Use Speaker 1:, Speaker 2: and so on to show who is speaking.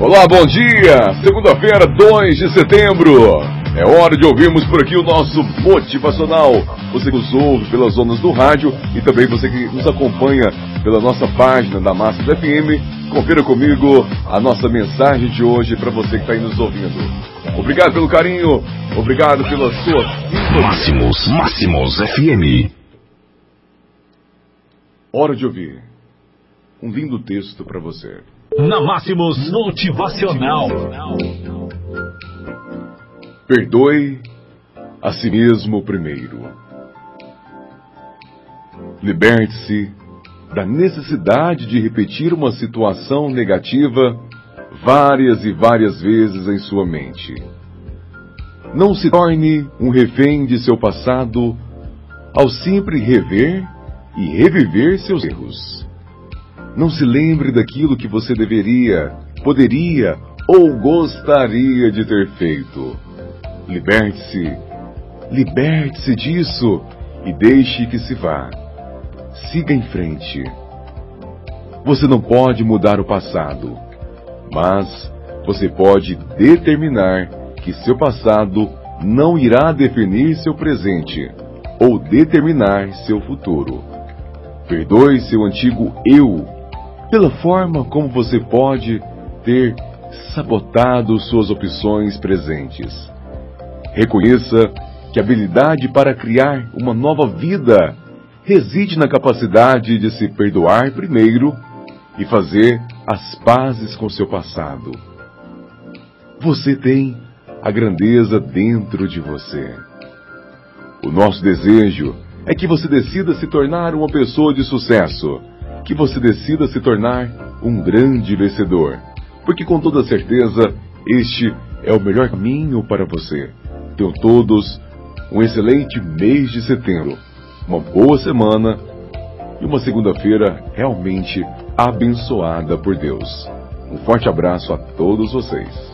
Speaker 1: Olá, bom dia! Segunda-feira, 2 de setembro. É hora de ouvirmos por aqui o nosso motivacional. Você que nos ouve pelas zonas do rádio e também você que nos acompanha pela nossa página da Massa FM. Confira comigo a nossa mensagem de hoje para você que está aí nos ouvindo. Obrigado pelo carinho, obrigado pela sua sintonia.
Speaker 2: Máximos, Máximos FM.
Speaker 1: Hora de ouvir um lindo texto para você.
Speaker 2: Na Máximos Motivacional.
Speaker 1: Perdoe a si mesmo primeiro. Liberte-se da necessidade de repetir uma situação negativa várias e várias vezes em sua mente. Não se torne um refém de seu passado ao sempre rever e reviver seus erros. Não se lembre daquilo que você deveria, poderia ou gostaria de ter feito. Liberte-se, liberte-se disso e deixe que se vá. Siga em frente. Você não pode mudar o passado, mas você pode determinar que seu passado não irá definir seu presente ou determinar seu futuro. Perdoe seu antigo eu pela forma como você pode ter sabotado suas opções presentes. Reconheça que a habilidade para criar uma nova vida reside na capacidade de se perdoar primeiro e fazer as pazes com seu passado. Você tem a grandeza dentro de você. O nosso desejo é que você decida se tornar uma pessoa de sucesso, que você decida se tornar um grande vencedor, porque com toda certeza este é o melhor caminho para você. Tenham todos um excelente mês de setembro, uma boa semana e uma segunda-feira realmente abençoada por Deus. Um forte abraço a todos vocês.